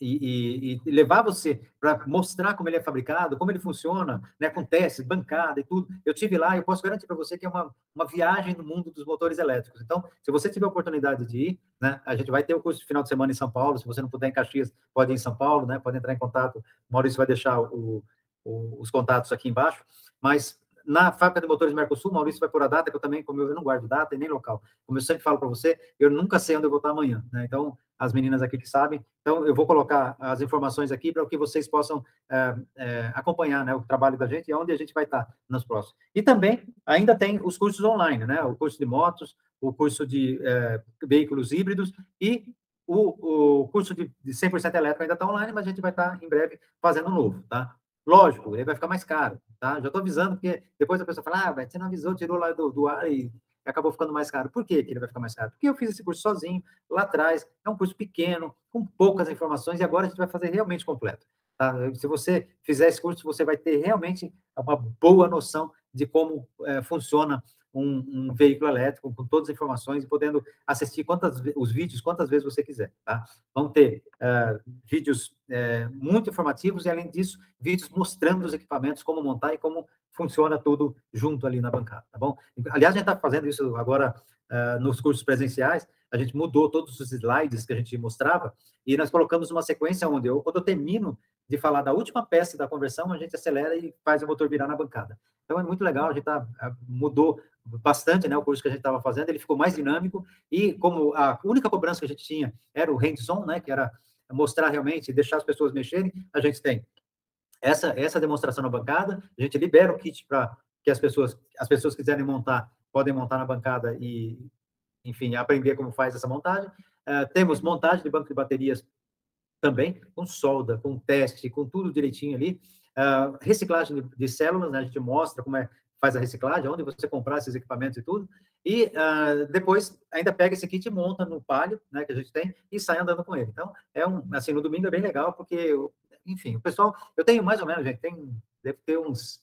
e, e, e levar você para mostrar como ele é fabricado, como ele funciona, né, testes, bancada e tudo. Eu tive lá e eu posso garantir para você que é uma, uma viagem no mundo dos motores elétricos. Então, se você tiver a oportunidade de ir, né, a gente vai ter o curso de final de semana em São Paulo. Se você não puder em Caxias, pode ir em São Paulo, né, pode entrar em contato. O Maurício vai deixar o, o, os contatos aqui embaixo. Mas na fábrica de motores Mercosul, Maurício vai por a data, que eu também, como eu, eu não guardo data e nem local. Como eu sempre falo para você, eu nunca sei onde eu vou estar amanhã, né? Então, as meninas aqui que sabem. Então, eu vou colocar as informações aqui para que vocês possam é, é, acompanhar né, o trabalho da gente e onde a gente vai estar nos próximos. E também, ainda tem os cursos online, né? O curso de motos, o curso de é, veículos híbridos e o, o curso de, de 100% elétrico ainda está online, mas a gente vai estar em breve fazendo um novo, tá? Lógico, ele vai ficar mais caro, tá? Já estou avisando, porque depois a pessoa fala, ah, você não avisou, tirou lá do, do ar e acabou ficando mais caro. Por que, que ele vai ficar mais caro? Porque eu fiz esse curso sozinho, lá atrás, é um curso pequeno, com poucas informações, e agora a gente vai fazer realmente completo. Tá? Se você fizer esse curso, você vai ter realmente uma boa noção de como é, funciona um, um, veículo elétrico com todas as informações e podendo assistir quantas os vídeos quantas vezes você quiser, tá? Vão ter uh, vídeos uh, muito informativos e além disso vídeos mostrando os equipamentos como montar e como funciona tudo junto ali na bancada, tá bom? Aliás, a gente está fazendo isso agora uh, nos cursos presenciais. A gente mudou todos os slides que a gente mostrava e nós colocamos uma sequência onde eu, quando eu termino de falar da última peça da conversão, a gente acelera e faz o motor virar na bancada. Então é muito legal, a gente tá, mudou bastante né, o curso que a gente estava fazendo, ele ficou mais dinâmico, e como a única cobrança que a gente tinha era o hands-on, né, que era mostrar realmente, deixar as pessoas mexerem, a gente tem essa, essa demonstração na bancada, a gente libera o kit para que as pessoas, as pessoas quiserem montar, podem montar na bancada e, enfim, aprender como faz essa montagem. Uh, temos montagem de banco de baterias também, com solda, com teste, com tudo direitinho ali. Uh, reciclagem de, de, células, né? a gente mostra como é faz a reciclagem, onde você comprar esses equipamentos e tudo. E uh, depois ainda pega esse kit e monta no palio, né, que a gente tem, e sai andando com ele. Então, é um, assim, no domingo é bem legal, porque, enfim, o pessoal, eu tenho mais ou menos, gente, tem, deve ter uns,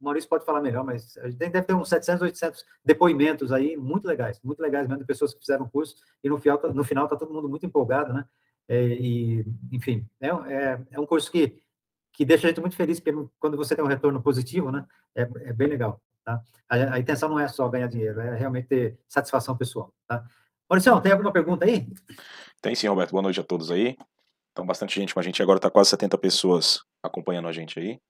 o Maurício pode falar melhor, mas a gente deve ter uns 700, 800 depoimentos aí, muito legais, muito legais mesmo, de pessoas que fizeram o curso, e no final, no final tá todo mundo muito empolgado, né? É, e, enfim, é, é, é, um curso que, que deixa a gente muito feliz pelo, quando você tem um retorno positivo, né? É, é bem legal, tá? A, a, intenção não é só ganhar dinheiro, é realmente ter satisfação pessoal, tá? Maurício, tem alguma pergunta aí? Tem sim, Roberto. Boa noite a todos aí. Então, bastante gente com a gente. Agora está quase 70 pessoas acompanhando a gente aí.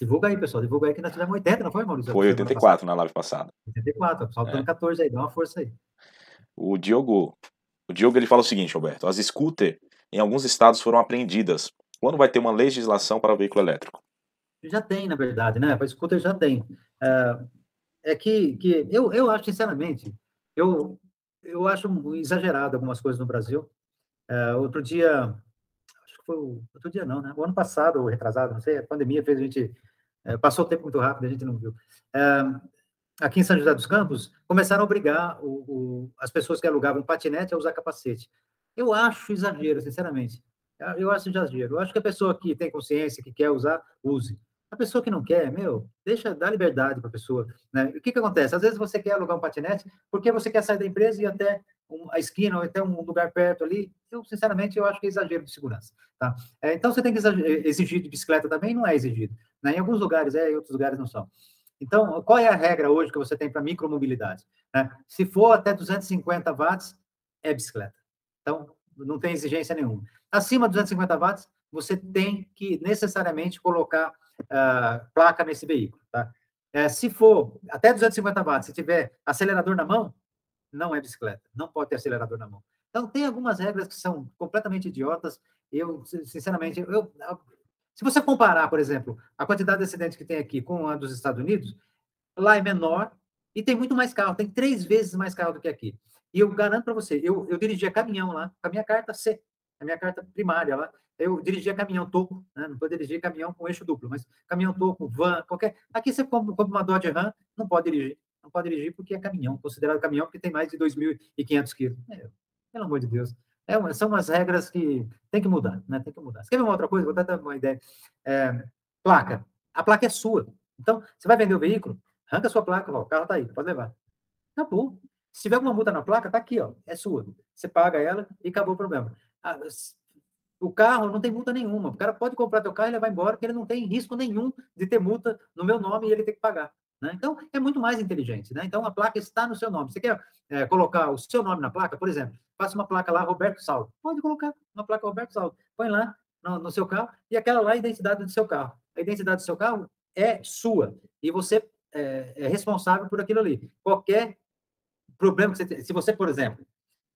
Divulga aí, pessoal. Divulga aí que nós tivemos 80, não foi, Maurício? Foi 84 na live passada. 84, pessoal, é. 14 aí, dá uma força aí. O Diogo, o Diogo ele fala o seguinte, Roberto, as scooter em alguns estados foram apreendidas. Quando vai ter uma legislação para o veículo elétrico? Já tem, na verdade, né? Para scooter já tem. É, é que, que eu, eu acho, sinceramente, eu, eu acho exagerado algumas coisas no Brasil. É, outro dia, foi outro dia não, né? O ano passado, ou retrasado, não sei, a pandemia fez a gente, é, passou o tempo muito rápido, a gente não viu. É, aqui em São José dos Campos, começaram a obrigar o, o, as pessoas que alugavam patinete a usar capacete. Eu acho exagero, sinceramente. Eu acho exagero. Eu acho que a pessoa que tem consciência, que quer usar, use. A pessoa que não quer, meu, deixa, dá liberdade para a pessoa. Né? O que, que acontece? Às vezes você quer alugar um patinete porque você quer sair da empresa e até a esquina ou até um lugar perto ali. Eu, sinceramente, eu acho que é exagero de segurança. Tá? É, então, você tem que exigir de bicicleta também, não é exigido. Né? Em alguns lugares é, em outros lugares não são. Então, qual é a regra hoje que você tem para micromobilidade? Né? Se for até 250 watts, é bicicleta. Então, não tem exigência nenhuma. Acima de 250 watts, você tem que necessariamente colocar uh, placa nesse veículo. Tá? É, se for até 250 watts, se tiver acelerador na mão, não é bicicleta. Não pode ter acelerador na mão. Então, tem algumas regras que são completamente idiotas. Eu, sinceramente, eu, se você comparar, por exemplo, a quantidade de acidentes que tem aqui com a dos Estados Unidos, lá é menor e tem muito mais carro, tem três vezes mais carro do que aqui. E eu garanto para você, eu, eu dirigia caminhão lá, com a minha carta C, a minha carta primária lá, eu dirigia caminhão toco, né? não pode dirigir caminhão com eixo duplo, mas caminhão toco, van, qualquer. Aqui você compra uma Dodge Ram, não pode dirigir. Não pode dirigir porque é caminhão, considerado caminhão porque tem mais de 2.500 quilos. É, pelo amor de Deus. É, são umas regras que tem que mudar, né? Tem que mudar. Você quer ver uma outra coisa? Vou dar uma ideia. É, placa. A placa é sua. Então, você vai vender o veículo, arranca a sua placa, ó, o carro está aí, pode levar. Acabou. Se tiver alguma multa na placa, tá aqui, ó, é sua. Você paga ela e acabou o problema. Ah, o carro não tem multa nenhuma. O cara pode comprar teu carro e levar embora, porque ele não tem risco nenhum de ter multa no meu nome e ele ter que pagar. Né? Então, é muito mais inteligente. Né? Então, a placa está no seu nome. Você quer é, colocar o seu nome na placa, por exemplo, faça uma placa lá, Roberto Saldo. Pode colocar uma placa Roberto Saldo. Põe lá no, no, seu carro e aquela lá é a identidade do seu carro. A identidade do seu carro é sua e você é, é responsável por aquilo ali. Qualquer problema que você tem. Se você, por exemplo,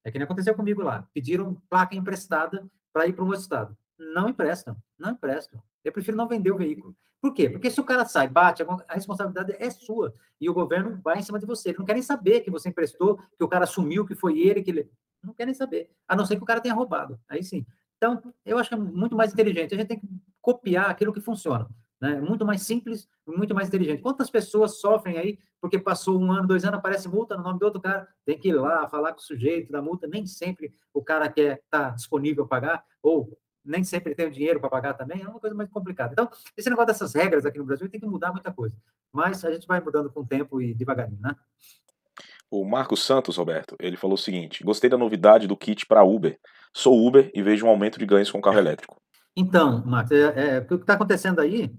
é que nem aconteceu comigo lá, pediram placa emprestada para ir para um outro estado. Não emprestam, não emprestam. Eu prefiro não vender o veículo. Por quê? Porque se o cara sai, bate, a responsabilidade é sua. E o governo vai em cima de você. Ele não quer nem saber que você emprestou, que o cara assumiu, que foi ele, que ele. Não quer nem saber. A não ser que o cara tenha roubado. Aí sim. Então, eu acho que é muito mais inteligente. A gente tem que copiar aquilo que funciona. né? Muito mais simples, muito mais inteligente. Quantas pessoas sofrem aí porque passou um ano, dois anos, aparece multa no nome do outro cara, tem que ir lá falar com o sujeito da multa, nem sempre o cara quer estar tá disponível a pagar, ou nem sempre tem o dinheiro para pagar também, é uma coisa mais complicada. Então, esse negócio dessas regras aqui no Brasil tem que mudar muita coisa, mas a gente vai mudando com o tempo e devagarinho, né? O Marcos Santos, Roberto, ele falou o seguinte: gostei da novidade do kit para Uber. Sou Uber e vejo um aumento de ganhos com carro elétrico. Então, Marcos, é, é, o que está acontecendo aí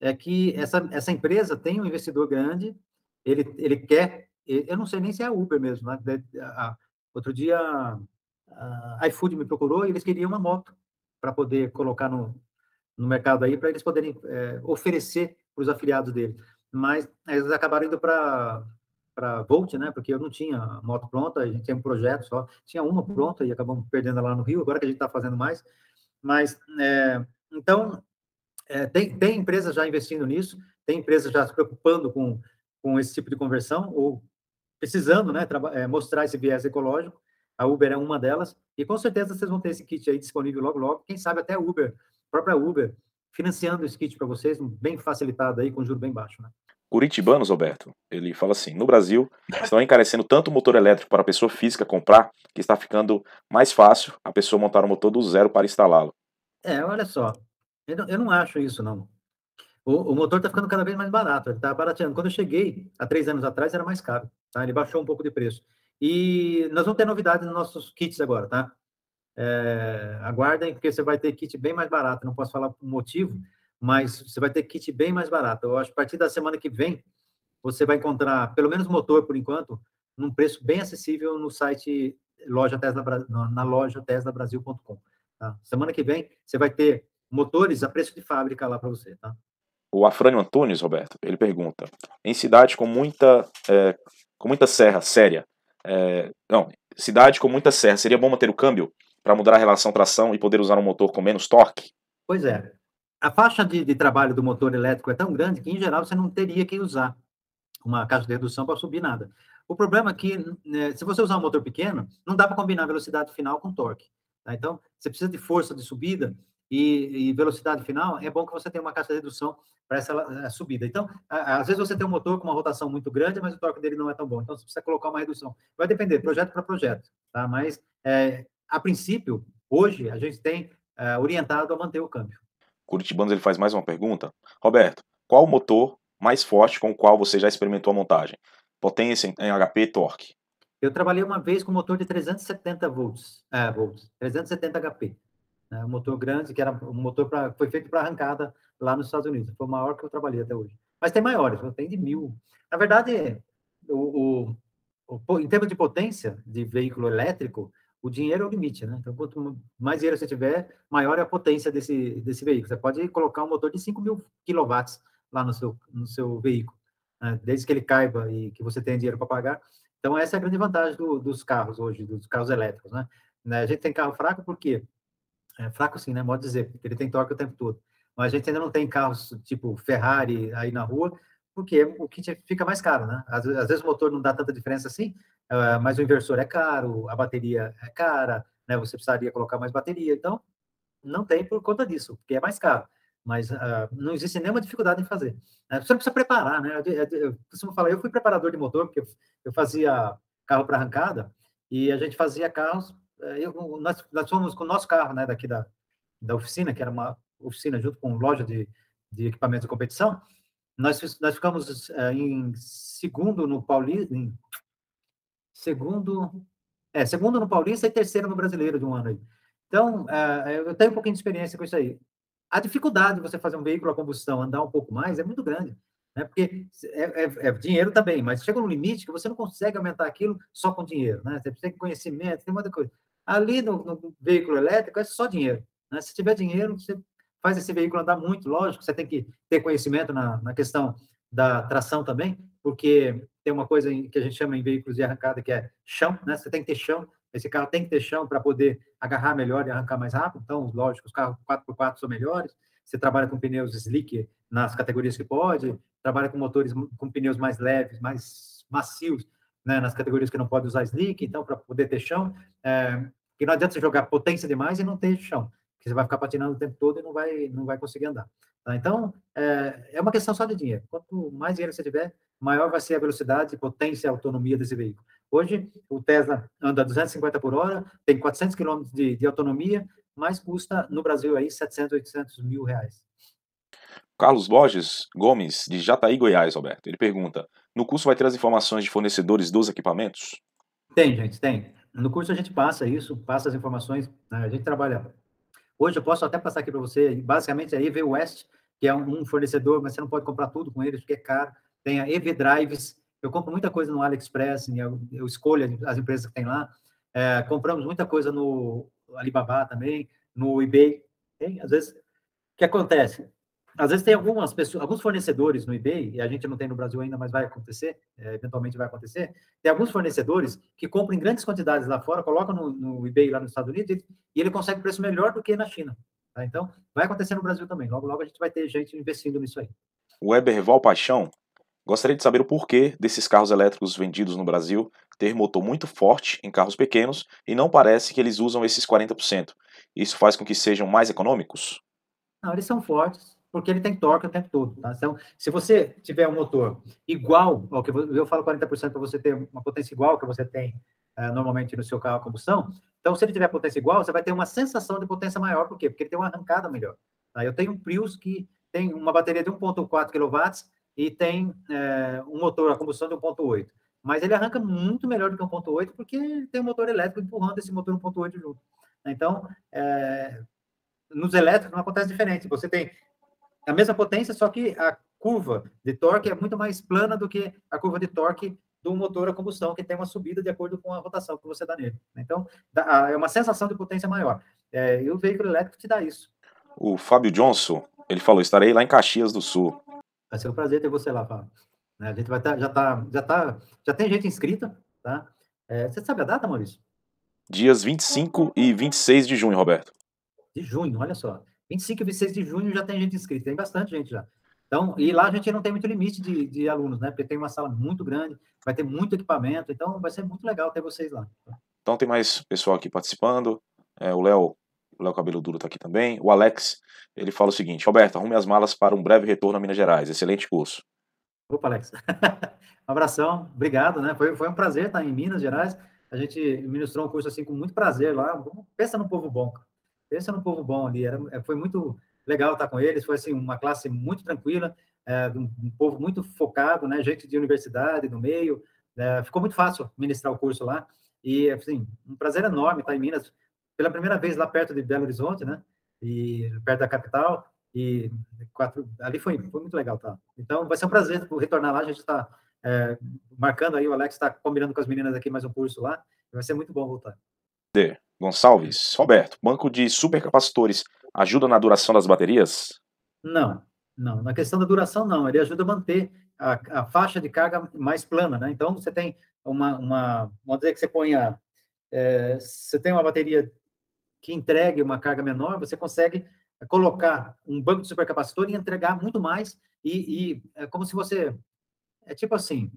é que essa, essa empresa tem um investidor grande, ele, ele quer, eu não sei nem se é a Uber mesmo, né? outro dia a iFood me procurou e eles queriam uma moto para poder colocar no, no mercado aí, para eles poderem é, oferecer para os afiliados dele. Mas eles acabaram indo para para Volt, né? Porque eu não tinha moto pronta, a gente tinha um projeto só, tinha uma pronta e acabamos perdendo lá no Rio. Agora que a gente está fazendo mais, mas é, então é, tem, tem empresas já investindo nisso, tem empresas já se preocupando com, com esse tipo de conversão ou precisando, né? É, mostrar esse viés ecológico. A Uber é uma delas e com certeza vocês vão ter esse kit aí disponível logo logo. Quem sabe até a Uber, a própria Uber, financiando esse kit para vocês, bem facilitado aí com juro bem baixo, né? Curitibanos, Roberto, ele fala assim: no Brasil, estão encarecendo tanto o motor elétrico para a pessoa física comprar, que está ficando mais fácil a pessoa montar o motor do zero para instalá-lo. É, olha só, eu não, eu não acho isso, não. O, o motor está ficando cada vez mais barato, ele está barateando. Quando eu cheguei, há três anos atrás, era mais caro, tá? Ele baixou um pouco de preço. E nós vamos ter novidades nos nossos kits agora, tá? É, aguardem, porque você vai ter kit bem mais barato. Não posso falar o motivo, mas você vai ter kit bem mais barato. Eu acho que a partir da semana que vem, você vai encontrar, pelo menos motor por enquanto, num preço bem acessível no site loja Tesla, na loja teslabrasil.com. Tá? Semana que vem, você vai ter motores a preço de fábrica lá para você. Tá? O Afrânio Antunes, Roberto, ele pergunta: em cidade com muita, é, com muita serra séria, é, não, cidade com muita serra, seria bom manter o câmbio para mudar a relação tração e poder usar um motor com menos torque? Pois é a faixa de, de, trabalho do motor elétrico é tão grande que, em geral, você não teria que usar uma caixa de redução para subir nada. O problema é que, né, se você usar um motor pequeno, não dá para combinar velocidade final com torque. Tá? Então, você precisa de força de subida e, e, velocidade final, é bom que você tenha uma caixa de redução para essa subida. Então, às vezes você tem um motor com uma rotação muito grande, mas o torque dele não é tão bom. Então, você precisa colocar uma redução. Vai depender, projeto para projeto. Tá? Mas, é, a princípio, hoje, a gente tem é, orientado a manter o câmbio. Curitibanos ele faz mais uma pergunta. Roberto, qual o motor mais forte com o qual você já experimentou a montagem? Potência em HP torque. Eu trabalhei uma vez com motor de 370 volts, é, volts 370 HP. Né, um motor grande, que era um motor pra, foi feito para arrancada lá nos Estados Unidos. Foi o maior que eu trabalhei até hoje. Mas tem maiores, tem de mil. Na verdade, o, o, o, em termos de potência de veículo elétrico, o dinheiro é o limite, né? Então, quanto mais dinheiro você tiver, maior é a potência desse, desse veículo. Você pode colocar um motor de 5 mil quilowatts lá no seu, no seu veículo, né? desde que ele caiba e que você tenha dinheiro para pagar. Então, essa é a grande vantagem do, dos carros hoje, dos carros elétricos, né? né? A gente tem carro fraco porque... É, fraco sim, né? Modo dizer, porque ele tem torque o tempo todo. Mas a gente ainda não tem carros tipo Ferrari aí na rua, porque o kit fica mais caro, né? Às, às vezes o motor não dá tanta diferença assim, uh, mas o inversor é caro, a bateria é cara, né? Você precisaria colocar mais bateria, então não tem por conta disso, porque é mais caro. Mas uh, não existe nenhuma dificuldade em fazer. Né? Você não precisa preparar, né? Eu, eu, eu costumo falar, eu fui preparador de motor, porque eu, eu fazia carro para arrancada, e a gente fazia carros, eh, eu, nós, nós fomos com o nosso carro, né, daqui da, da oficina, que era uma oficina junto com loja de, de equipamentos de competição, nós, nós ficamos uh, em segundo no Paulista, em segundo, é, segundo no Paulista e terceiro no Brasileiro de um ano aí. Então, uh, eu tenho um pouquinho de experiência com isso aí. A dificuldade de você fazer um veículo a combustão andar um pouco mais é muito grande, né? Porque é, é, é dinheiro também, mas chega no limite que você não consegue aumentar aquilo só com dinheiro, né? Você de conhecimento, tem muita coisa. Ali no, no veículo elétrico é só dinheiro, né? Se tiver dinheiro, você faz esse veículo andar muito, lógico, você tem que ter conhecimento na, na questão da tração também, porque tem uma coisa que a gente chama em veículos de arrancada que é chão, né? Você tem que ter chão, esse carro tem que ter chão para poder agarrar melhor e arrancar mais rápido. Então, lógico, os carros 4x4 são melhores. Você trabalha com pneus slick nas categorias que pode, trabalha com motores com pneus mais leves, mais macios, né? nas categorias que não pode usar slick, então, para poder ter chão. É, que não adianta você jogar potência demais e não ter chão você vai ficar patinando o tempo todo e não vai, não vai conseguir andar. Tá? Então, é, é uma questão só de dinheiro. Quanto mais dinheiro você tiver, maior vai ser a velocidade, potência e autonomia desse veículo. Hoje, o Tesla anda 250 por hora, tem 400 km de, de autonomia, mas custa no Brasil aí 700, 800 mil reais. Carlos Borges Gomes, de Jataí, Goiás, Roberto. Ele pergunta: no curso vai ter as informações de fornecedores dos equipamentos? Tem, gente, tem. No curso a gente passa isso, passa as informações, né? a gente trabalha. Hoje eu posso até passar aqui para você, basicamente a EV West, que é um fornecedor, mas você não pode comprar tudo com eles, porque é caro. Tem a EV Drives, eu compro muita coisa no AliExpress, eu, escolho as empresas que tem lá. É, compramos muita coisa no Alibaba também, no eBay. Tem, às vezes, o que acontece? Às vezes tem algumas pessoas, alguns fornecedores no eBay, e a gente não tem no Brasil ainda, mas vai acontecer, é, eventualmente vai acontecer. Tem alguns fornecedores que compram em grandes quantidades lá fora, colocam no, no eBay lá nos Estados Unidos e, e ele consegue preço melhor do que na China. Tá? Então, vai acontecer no Brasil também. Logo, logo a gente vai ter gente investindo nisso aí. O Weber Val Paixão gostaria de saber o porquê desses carros elétricos vendidos no Brasil ter motor muito forte em carros pequenos e não parece que eles usam esses 40%. Isso faz com que sejam mais econômicos? Não, eles são fortes, porque ele tem torque o tempo todo. Tá? Então, se você tiver um motor igual ao que eu, falo 40% para você ter uma potência igual ao que você tem uh, normalmente no seu carro a combustão, então se ele tiver potência igual, você vai ter uma sensação de potência maior, por quê? Porque ele tem uma arrancada melhor. Tá? Eu tenho um Prius que tem uma bateria de 1.4 kW e tem é, um motor a combustão de 1.8 mas ele arranca muito melhor do que 1.8 porque tem um motor elétrico empurrando esse motor 1.8 junto. Então, é, nos elétricos não acontece diferente. Você tem a mesma potência, só que a curva de torque é muito mais plana do que a curva de torque do motor a combustão, que tem uma subida de acordo com a rotação que você dá nele. Então, é uma sensação de potência maior. É, e o veículo elétrico te dá isso. O Fábio Johnson, ele falou, estarei lá em Caxias do Sul. Vai ser um prazer ter você lá, Fábio. Né? A gente vai estar, tá, já tá, já tá, já tem gente inscrita, tá? É, você sabe a data, Maurício? Dias 25 e 26 de junho, Roberto. De junho, olha só. 25 e 26 de junho já tem gente inscrita, tem bastante gente já. Então, e lá a gente não tem muito limite de, de alunos, né? Porque tem uma sala muito grande, vai ter muito equipamento, então vai ser muito legal ter vocês lá. Então tem mais pessoal aqui participando. É, o Léo, o Léo Cabelo Duro está aqui também. O Alex, ele fala o seguinte: Roberto, arrume as malas para um breve retorno a Minas Gerais. Excelente curso. Opa, Alex. um abração, obrigado, né? Foi, foi um prazer estar em Minas Gerais. A gente ministrou um curso assim com muito prazer lá. Pensa no povo bom, pensa no povo bom ali. Era, é, foi muito legal estar com eles. Foi assim uma classe muito tranquila, é, um, um, povo muito focado, né? Gente de universidade, do meio. É, ficou muito fácil ministrar o curso lá. E assim, um prazer enorme estar em Minas pela primeira vez lá perto de Belo Horizonte, né? E perto da capital. E quatro, ali foi, foi muito legal, tá? Então, vai ser um prazer retornar lá. A gente está é, marcando aí, o Alex está combinando com as meninas aqui mais um curso lá. Vai ser muito bom voltar. D. Gonçalves, Roberto, banco de supercapacitores ajuda na duração das baterias? Não, não. Na questão da duração, não. Ele ajuda a manter a, a faixa de carga mais plana, né? Então, você tem uma, uma vamos dizer que você ponha, é, você tem uma bateria que entregue uma carga menor, você consegue colocar um banco de supercapacitor e entregar muito mais e, e, é como se você é tipo assim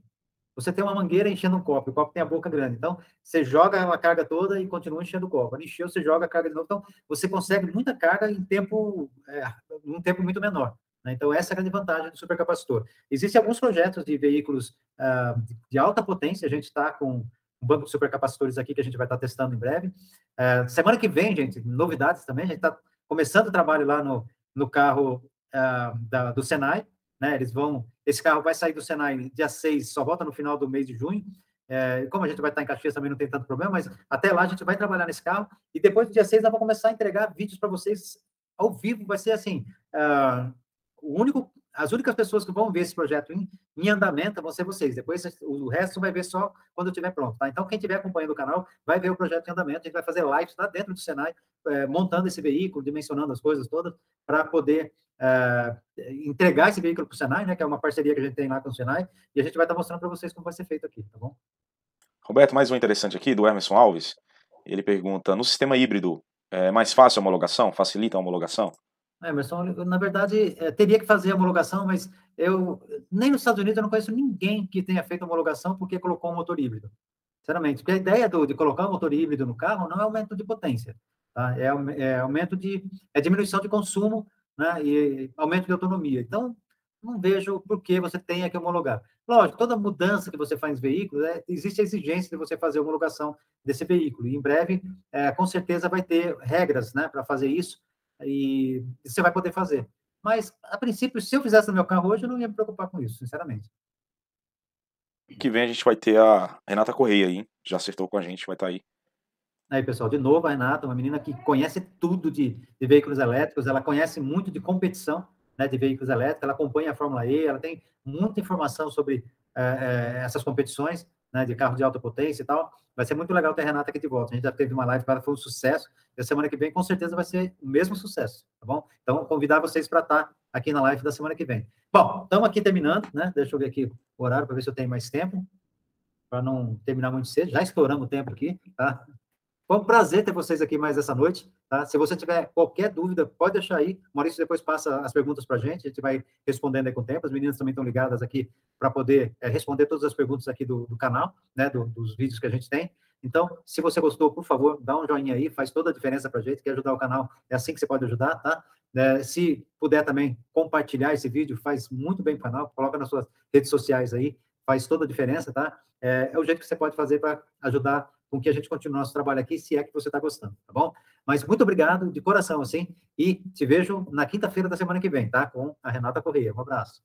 você tem uma mangueira enchendo um copo, o copo tem a boca grande, então você joga a carga toda e continua enchendo o copo. Quando encheu, você joga a carga de novo, então você consegue muita carga em tempo, é, um tempo muito menor. Né? Então essa é a grande vantagem do supercapacitor. Existem alguns projetos de veículos uh, de alta potência, a gente está com um banco de supercapacitores aqui que a gente vai estar tá testando em breve. Uh, semana que vem, gente, novidades também, a gente está começando o trabalho lá no, no carro uh, da, do Senai, né? Eles vão, esse carro vai sair do Senai dia 6, só volta no final do mês de junho. É, como a gente vai estar em Caxias também não tem tanto problema, mas até lá a gente vai trabalhar nesse carro e depois do dia 6 nós vamos começar a entregar vídeos para vocês ao vivo, vai ser assim, uh, o único as únicas pessoas que vão ver esse projeto em, em, andamento vão ser vocês. Depois o resto vai ver só quando estiver pronto, tá? Então, quem estiver acompanhando o canal vai ver o projeto em andamento. A gente vai fazer lives lá dentro do Senai, é, montando esse veículo, dimensionando as coisas todas, para poder é, entregar esse veículo para o Senai, né? Que é uma parceria que a gente tem lá com o Senai, e a gente vai estar mostrando para vocês como vai ser feito aqui, tá bom? Roberto, mais um interessante aqui, do Emerson Alves. Ele pergunta: no sistema híbrido, é mais fácil a homologação? Facilita a homologação? Emerson, na verdade, é, teria que fazer a homologação, mas eu nem nos Estados Unidos eu não conheço ninguém que tenha feito homologação porque colocou um motor híbrido. Sinceramente, porque a ideia do, de colocar um motor híbrido no carro não é aumento de potência. tá? É, é aumento de é diminuição de consumo, né? E aumento de autonomia. Então, não vejo por que você tenha que homologar. Lógico, toda mudança que você faz em veículo, é, existe a exigência de você fazer a homologação desse veículo. E em breve, é, com certeza, vai ter regras né, para fazer isso e você vai poder fazer. Mas, a princípio, se eu fizesse no meu carro hoje, eu não ia me preocupar com isso, sinceramente. Que vem a gente vai ter a Renata Correia aí, já acertou com a gente, vai estar tá aí. Aí, pessoal, de novo, a Renata, uma menina que conhece tudo de, de veículos elétricos, ela conhece muito de competição, né, de veículos elétricos, ela acompanha a Fórmula E, ela tem muita informação sobre é, é, essas competições né, de carro de alta potência e tal. Vai ser muito legal ter a Renata aqui de volta. A gente já teve uma live ela foi um sucesso, e a semana que vem com certeza vai ser o mesmo sucesso, tá bom? Então, convidar vocês para estar tá aqui na live da semana que vem. Bom, estamos aqui terminando, né? Deixa eu ver aqui o horário para ver se eu tenho mais tempo, para não terminar muito cedo. Já estouramos o tempo aqui, tá? Foi um prazer ter vocês aqui mais essa noite. Tá? Se você tiver qualquer dúvida, pode deixar aí. O Maurício depois passa as perguntas para a gente, a gente vai respondendo aí com o tempo. As meninas também estão ligadas aqui para poder é, responder todas as perguntas aqui do, do canal, né, do, dos vídeos que a gente tem. Então, se você gostou, por favor, dá um joinha aí, faz toda a diferença para a gente, quer ajudar o canal, é assim que você pode ajudar, tá? É, se puder também compartilhar esse vídeo, faz muito bem para o canal, coloca nas suas redes sociais aí, faz toda a diferença, tá? É, é o jeito que você pode fazer para ajudar com que a gente continue nosso trabalho aqui, se é que você está gostando, tá bom? Mas muito obrigado, de coração, assim, e te vejo na quinta-feira da semana que vem, tá? Com a Renata Correia. Um abraço.